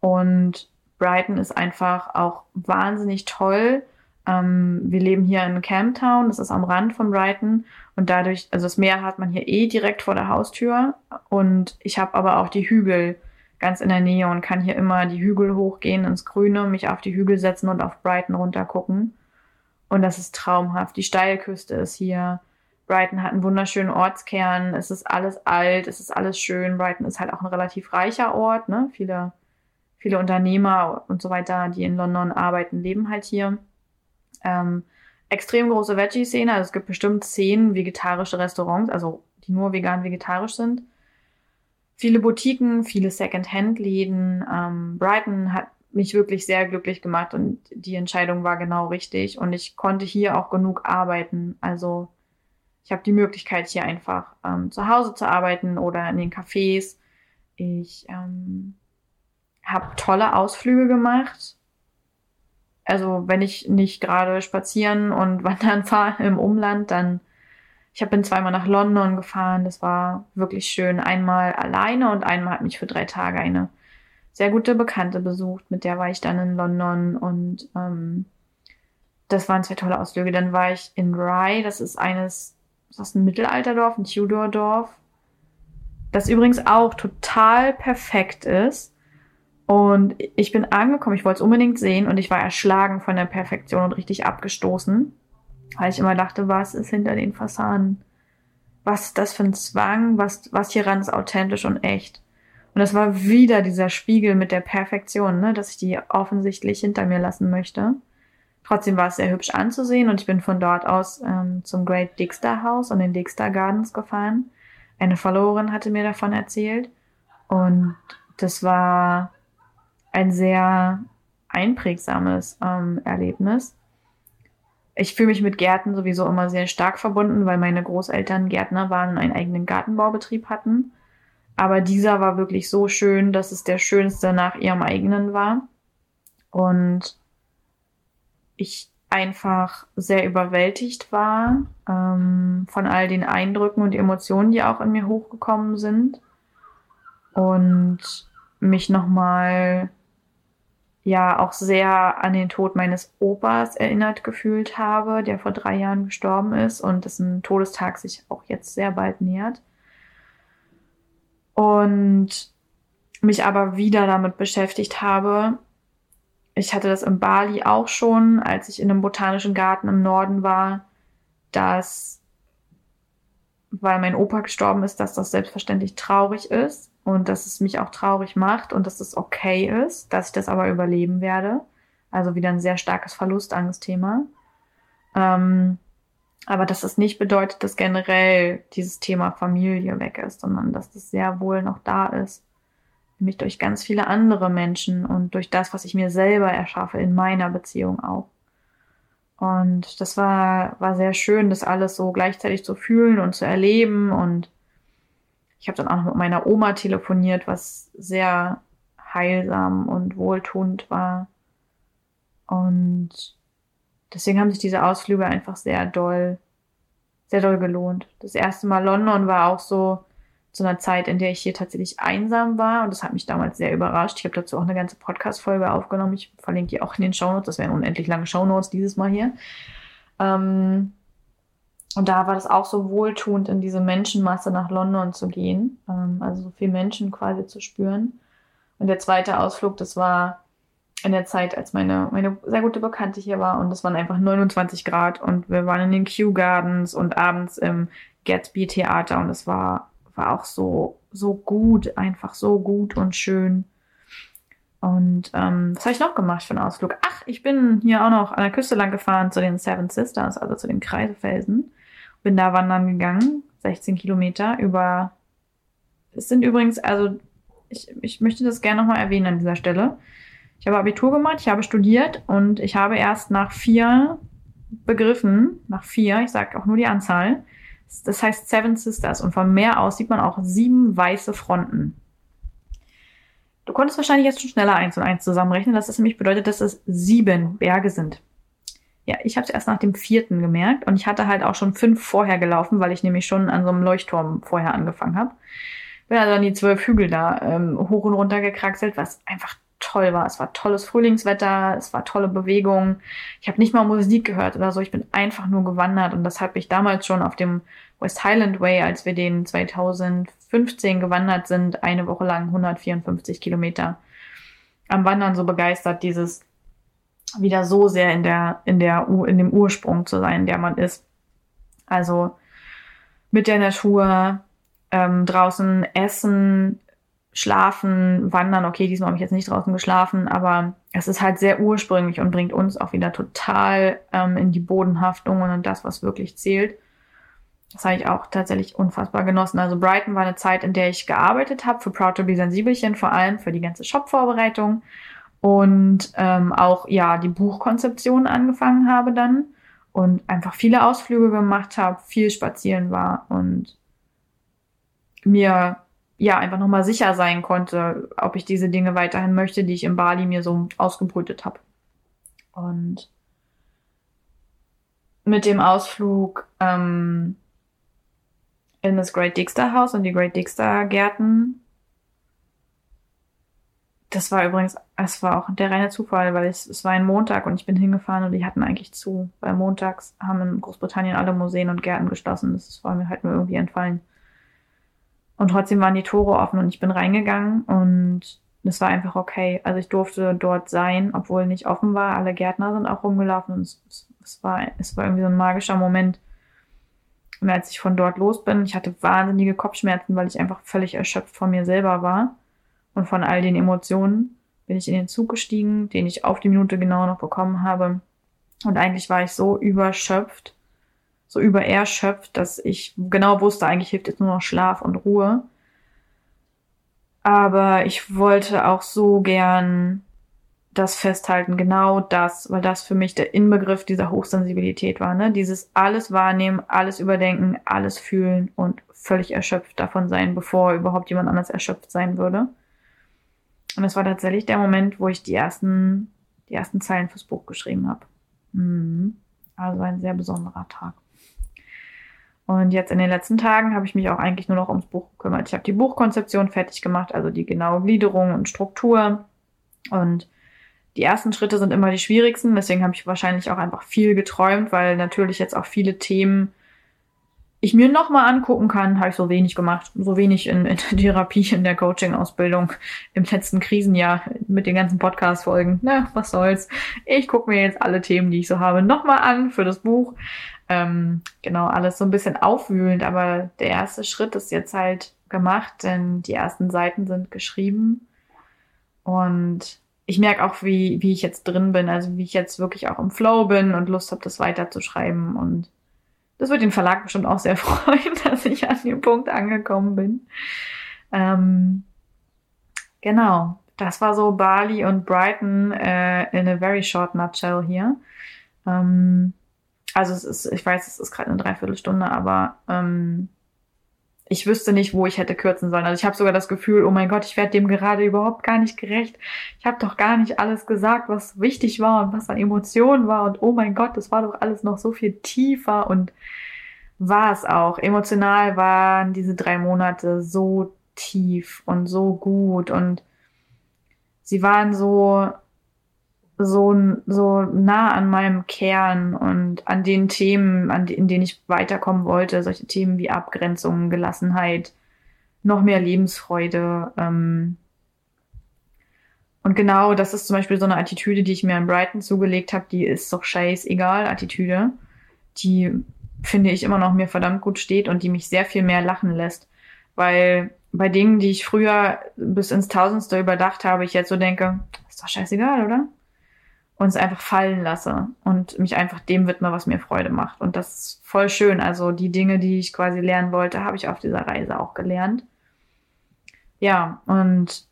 Und Brighton ist einfach auch wahnsinnig toll ähm, wir leben hier in Camptown, das ist am Rand von Brighton und dadurch, also das Meer hat man hier eh direkt vor der Haustür und ich habe aber auch die Hügel ganz in der Nähe und kann hier immer die Hügel hochgehen ins Grüne, mich auf die Hügel setzen und auf Brighton runtergucken. Und das ist traumhaft. Die Steilküste ist hier. Brighton hat einen wunderschönen Ortskern. Es ist alles alt, es ist alles schön. Brighton ist halt auch ein relativ reicher Ort. Ne? Viele, viele Unternehmer und so weiter, die in London arbeiten, leben halt hier. Ähm, extrem große Veggie-Szene. Also es gibt bestimmt zehn vegetarische Restaurants, also die nur vegan-vegetarisch sind. Viele Boutiquen, viele Second-Hand-Läden. Ähm, Brighton hat mich wirklich sehr glücklich gemacht und die Entscheidung war genau richtig. Und ich konnte hier auch genug arbeiten. Also ich habe die Möglichkeit, hier einfach ähm, zu Hause zu arbeiten oder in den Cafés. Ich ähm, habe tolle Ausflüge gemacht. Also wenn ich nicht gerade spazieren und wandern fahre im Umland, dann ich hab, bin zweimal nach London gefahren. Das war wirklich schön. Einmal alleine und einmal hat mich für drei Tage eine sehr gute Bekannte besucht. Mit der war ich dann in London und ähm, das waren zwei tolle Ausflüge. Dann war ich in Rye. Das ist eines, das ist ein Mittelalterdorf, ein Tudor-Dorf. Das übrigens auch total perfekt ist. Und ich bin angekommen, ich wollte es unbedingt sehen und ich war erschlagen von der Perfektion und richtig abgestoßen. Weil ich immer dachte, was ist hinter den Fassaden? Was ist das für ein Zwang? Was, was hieran ist authentisch und echt? Und das war wieder dieser Spiegel mit der Perfektion, ne, dass ich die offensichtlich hinter mir lassen möchte. Trotzdem war es sehr hübsch anzusehen und ich bin von dort aus ähm, zum Great Dixter House und den Dixter Gardens gefahren. Eine Followerin hatte mir davon erzählt und das war ein sehr einprägsames ähm, Erlebnis ich fühle mich mit Gärten sowieso immer sehr stark verbunden, weil meine Großeltern Gärtner waren und einen eigenen Gartenbaubetrieb hatten. Aber dieser war wirklich so schön, dass es der schönste nach ihrem eigenen war. Und ich einfach sehr überwältigt war ähm, von all den Eindrücken und Emotionen, die auch in mir hochgekommen sind. Und mich nochmal ja auch sehr an den Tod meines Opas erinnert gefühlt habe, der vor drei Jahren gestorben ist und dessen Todestag sich auch jetzt sehr bald nähert. Und mich aber wieder damit beschäftigt habe. Ich hatte das in Bali auch schon, als ich in einem botanischen Garten im Norden war, dass, weil mein Opa gestorben ist, dass das selbstverständlich traurig ist und dass es mich auch traurig macht und dass es okay ist, dass ich das aber überleben werde. Also wieder ein sehr starkes Verlustangstthema. Ähm, aber dass das nicht bedeutet, dass generell dieses Thema Familie weg ist, sondern dass das sehr wohl noch da ist. Nämlich durch ganz viele andere Menschen und durch das, was ich mir selber erschaffe in meiner Beziehung auch. Und das war, war sehr schön, das alles so gleichzeitig zu fühlen und zu erleben und ich habe dann auch noch mit meiner Oma telefoniert, was sehr heilsam und wohltuend war. Und deswegen haben sich diese Ausflüge einfach sehr doll, sehr doll gelohnt. Das erste Mal London war auch so zu einer Zeit, in der ich hier tatsächlich einsam war. Und das hat mich damals sehr überrascht. Ich habe dazu auch eine ganze Podcast-Folge aufgenommen. Ich verlinke die auch in den Shownotes. Das wären unendlich lange Shownotes dieses Mal hier. Ähm, und da war das auch so wohltuend, in diese Menschenmasse nach London zu gehen, ähm, also so viel Menschen quasi zu spüren. Und der zweite Ausflug, das war in der Zeit, als meine, meine sehr gute Bekannte hier war und es waren einfach 29 Grad und wir waren in den Kew Gardens und abends im Gatsby Theater und es war, war auch so, so gut, einfach so gut und schön. Und ähm, was habe ich noch gemacht für einen Ausflug? Ach, ich bin hier auch noch an der Küste lang gefahren zu den Seven Sisters, also zu den Kreisefelsen bin da wandern gegangen, 16 Kilometer über. Es sind übrigens, also ich, ich möchte das gerne nochmal erwähnen an dieser Stelle. Ich habe Abitur gemacht, ich habe studiert und ich habe erst nach vier Begriffen, nach vier, ich sage auch nur die Anzahl, das heißt Seven Sisters und vom Meer aus sieht man auch sieben weiße Fronten. Du konntest wahrscheinlich jetzt schon schneller eins und eins zusammenrechnen. Das ist nämlich bedeutet, dass es sieben Berge sind. Ja, ich habe es erst nach dem vierten gemerkt und ich hatte halt auch schon fünf vorher gelaufen, weil ich nämlich schon an so einem Leuchtturm vorher angefangen habe. Bin also an die zwölf Hügel da ähm, hoch und runter gekraxelt, was einfach toll war. Es war tolles Frühlingswetter, es war tolle Bewegung. Ich habe nicht mal Musik gehört oder so. Ich bin einfach nur gewandert und das habe ich damals schon auf dem West Highland Way, als wir den 2015 gewandert sind, eine Woche lang 154 Kilometer am Wandern so begeistert, dieses wieder so sehr in der, in der, in dem Ursprung zu sein, der man ist. Also mit der Natur, ähm, draußen essen, schlafen, wandern. Okay, diesmal habe ich jetzt nicht draußen geschlafen, aber es ist halt sehr ursprünglich und bringt uns auch wieder total ähm, in die Bodenhaftung und das, was wirklich zählt. Das habe ich auch tatsächlich unfassbar genossen. Also Brighton war eine Zeit, in der ich gearbeitet habe für Proud to be Sensibelchen, vor allem für die ganze Shop-Vorbereitung und ähm, auch ja die Buchkonzeption angefangen habe dann und einfach viele Ausflüge gemacht habe, viel spazieren war und mir ja einfach nochmal sicher sein konnte, ob ich diese Dinge weiterhin möchte, die ich in Bali mir so ausgebrütet habe. Und mit dem Ausflug ähm, in das Great Dixter Haus und die Great Dixter Gärten. Das war übrigens, es war auch der reine Zufall, weil es, es war ein Montag und ich bin hingefahren und die hatten eigentlich zu, weil montags haben in Großbritannien alle Museen und Gärten geschlossen. Das war mir halt nur irgendwie entfallen. Und trotzdem waren die Tore offen und ich bin reingegangen und es war einfach okay. Also ich durfte dort sein, obwohl nicht offen war. Alle Gärtner sind auch rumgelaufen und es, es, es war, es war irgendwie so ein magischer Moment. Und als ich von dort los bin, ich hatte wahnsinnige Kopfschmerzen, weil ich einfach völlig erschöpft von mir selber war und von all den Emotionen, bin ich in den Zug gestiegen, den ich auf die Minute genau noch bekommen habe. Und eigentlich war ich so überschöpft, so übererschöpft, dass ich genau wusste, eigentlich hilft jetzt nur noch Schlaf und Ruhe. Aber ich wollte auch so gern das festhalten, genau das, weil das für mich der Inbegriff dieser Hochsensibilität war, ne? Dieses alles wahrnehmen, alles überdenken, alles fühlen und völlig erschöpft davon sein, bevor überhaupt jemand anders erschöpft sein würde. Und das war tatsächlich der Moment, wo ich die ersten, die ersten Zeilen fürs Buch geschrieben habe. Mhm. Also ein sehr besonderer Tag. Und jetzt in den letzten Tagen habe ich mich auch eigentlich nur noch ums Buch gekümmert. Ich habe die Buchkonzeption fertig gemacht, also die genaue Gliederung und Struktur. Und die ersten Schritte sind immer die schwierigsten, deswegen habe ich wahrscheinlich auch einfach viel geträumt, weil natürlich jetzt auch viele Themen ich mir nochmal angucken kann, habe ich so wenig gemacht. So wenig in, in der Therapie, in der Coaching-Ausbildung im letzten Krisenjahr mit den ganzen Podcast-Folgen. Na, was soll's. Ich gucke mir jetzt alle Themen, die ich so habe, nochmal an für das Buch. Ähm, genau, alles so ein bisschen aufwühlend, aber der erste Schritt ist jetzt halt gemacht, denn die ersten Seiten sind geschrieben. Und ich merke auch, wie, wie ich jetzt drin bin, also wie ich jetzt wirklich auch im Flow bin und Lust habe, das weiterzuschreiben. Und das wird den Verlag bestimmt auch sehr freuen, dass ich an dem Punkt angekommen bin. Ähm, genau, das war so Bali und Brighton äh, in a very short nutshell hier. Ähm, also es ist, ich weiß, es ist gerade eine Dreiviertelstunde, aber ähm, ich wüsste nicht, wo ich hätte kürzen sollen. Also ich habe sogar das Gefühl, oh mein Gott, ich werde dem gerade überhaupt gar nicht gerecht. Ich habe doch gar nicht alles gesagt, was wichtig war und was an Emotionen war. Und oh mein Gott, das war doch alles noch so viel tiefer und war es auch. Emotional waren diese drei Monate so tief und so gut und sie waren so so, so nah an meinem Kern und an den Themen, an die, in denen ich weiterkommen wollte, solche Themen wie Abgrenzung, Gelassenheit, noch mehr Lebensfreude. Ähm und genau, das ist zum Beispiel so eine Attitüde, die ich mir in Brighton zugelegt habe, die ist doch scheißegal, Attitüde, die finde ich immer noch mir verdammt gut steht und die mich sehr viel mehr lachen lässt. Weil bei Dingen, die ich früher bis ins Tausendste überdacht habe, ich jetzt so denke, ist doch scheißegal, oder? Und es einfach fallen lasse und mich einfach dem widme, was mir Freude macht. Und das ist voll schön. Also die Dinge, die ich quasi lernen wollte, habe ich auf dieser Reise auch gelernt. Ja, und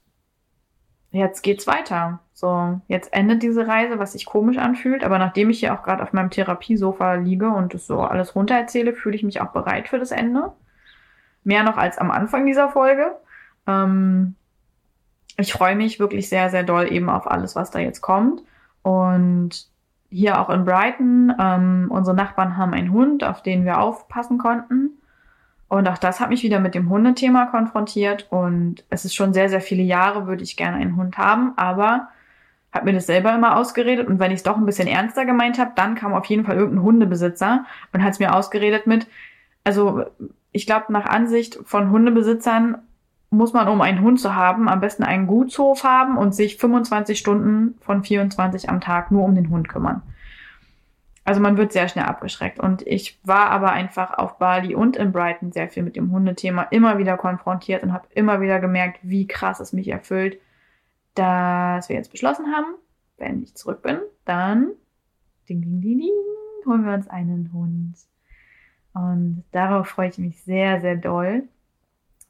jetzt geht's weiter. So, jetzt endet diese Reise, was sich komisch anfühlt, aber nachdem ich hier auch gerade auf meinem Therapiesofa liege und das so alles runtererzähle, fühle ich mich auch bereit für das Ende. Mehr noch als am Anfang dieser Folge. Ähm, ich freue mich wirklich sehr, sehr doll eben auf alles, was da jetzt kommt. Und hier auch in Brighton, ähm, unsere Nachbarn haben einen Hund, auf den wir aufpassen konnten. Und auch das hat mich wieder mit dem Hundethema konfrontiert. Und es ist schon sehr, sehr viele Jahre, würde ich gerne einen Hund haben. Aber habe mir das selber immer ausgeredet. Und wenn ich es doch ein bisschen ernster gemeint habe, dann kam auf jeden Fall irgendein Hundebesitzer und hat es mir ausgeredet mit, also ich glaube, nach Ansicht von Hundebesitzern muss man, um einen Hund zu haben, am besten einen Gutshof haben und sich 25 Stunden von 24 am Tag nur um den Hund kümmern. Also man wird sehr schnell abgeschreckt. Und ich war aber einfach auf Bali und in Brighton sehr viel mit dem Hundethema immer wieder konfrontiert und habe immer wieder gemerkt, wie krass es mich erfüllt, dass wir jetzt beschlossen haben, wenn ich zurück bin, dann ding, ding, ding, ding, holen wir uns einen Hund. Und darauf freue ich mich sehr, sehr doll.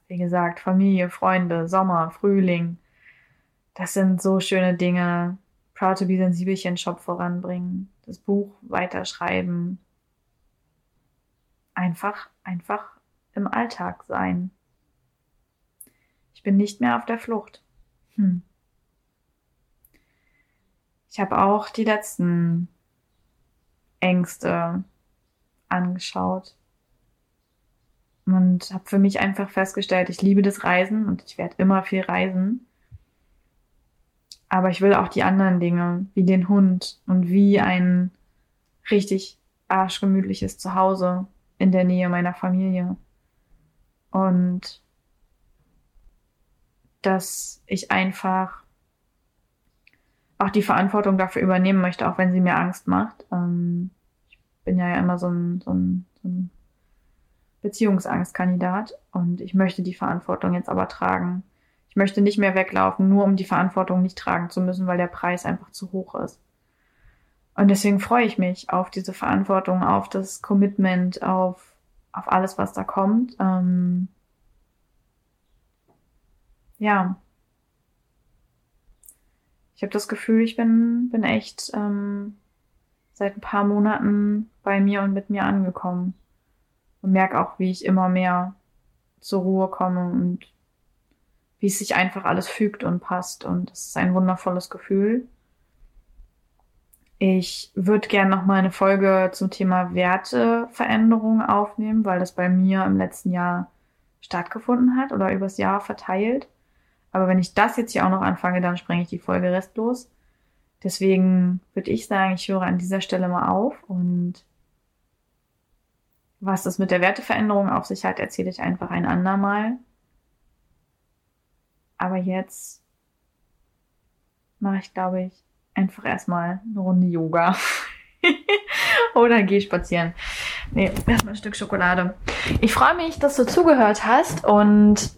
Wie gesagt, Familie, Freunde, Sommer, Frühling. Das sind so schöne Dinge. Proud to be Sensibelchen Shop voranbringen, das Buch weiterschreiben. Einfach, einfach im Alltag sein. Ich bin nicht mehr auf der Flucht. Hm. Ich habe auch die letzten Ängste angeschaut und habe für mich einfach festgestellt, ich liebe das Reisen und ich werde immer viel reisen. Aber ich will auch die anderen Dinge, wie den Hund und wie ein richtig arschgemütliches Zuhause in der Nähe meiner Familie. Und dass ich einfach auch die Verantwortung dafür übernehmen möchte, auch wenn sie mir Angst macht. Ähm, ich bin ja immer so ein, so ein, so ein Beziehungsangstkandidat und ich möchte die Verantwortung jetzt aber tragen. Ich möchte nicht mehr weglaufen, nur um die Verantwortung nicht tragen zu müssen, weil der Preis einfach zu hoch ist. Und deswegen freue ich mich auf diese Verantwortung, auf das Commitment, auf, auf alles, was da kommt. Ähm ja. Ich habe das Gefühl, ich bin, bin echt ähm, seit ein paar Monaten bei mir und mit mir angekommen und merke auch, wie ich immer mehr zur Ruhe komme und wie es sich einfach alles fügt und passt. Und es ist ein wundervolles Gefühl. Ich würde gerne noch mal eine Folge zum Thema Werteveränderung aufnehmen, weil das bei mir im letzten Jahr stattgefunden hat oder übers Jahr verteilt. Aber wenn ich das jetzt hier auch noch anfange, dann sprenge ich die Folge restlos. Deswegen würde ich sagen, ich höre an dieser Stelle mal auf und was das mit der Werteveränderung auf sich hat, erzähle ich einfach ein andermal. Aber jetzt mache ich, glaube ich, einfach erstmal eine Runde Yoga. Oder gehe spazieren. Nee, erstmal ein Stück Schokolade. Ich freue mich, dass du zugehört hast und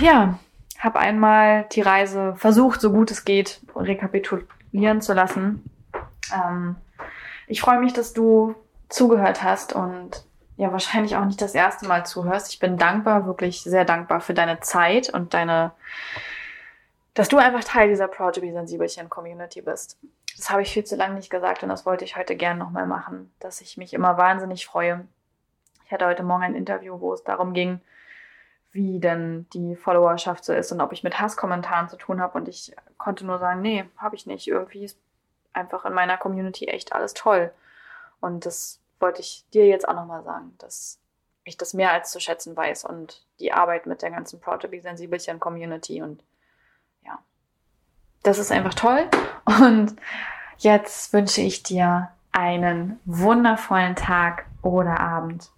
ja, habe einmal die Reise versucht, so gut es geht, rekapitulieren zu lassen. Ähm, ich freue mich, dass du zugehört hast und ja, wahrscheinlich auch nicht das erste Mal zuhörst. Ich bin dankbar, wirklich sehr dankbar für deine Zeit und deine, dass du einfach Teil dieser Proud to be Sensibelchen Community bist. Das habe ich viel zu lange nicht gesagt und das wollte ich heute gerne nochmal machen, dass ich mich immer wahnsinnig freue. Ich hatte heute Morgen ein Interview, wo es darum ging, wie denn die Followerschaft so ist und ob ich mit Hasskommentaren zu tun habe. Und ich konnte nur sagen, nee, habe ich nicht. Irgendwie ist einfach in meiner Community echt alles toll. Und das wollte ich dir jetzt auch nochmal sagen, dass ich das mehr als zu schätzen weiß und die Arbeit mit der ganzen be Sensibelchen Community und ja, das ist einfach toll. Und jetzt wünsche ich dir einen wundervollen Tag oder Abend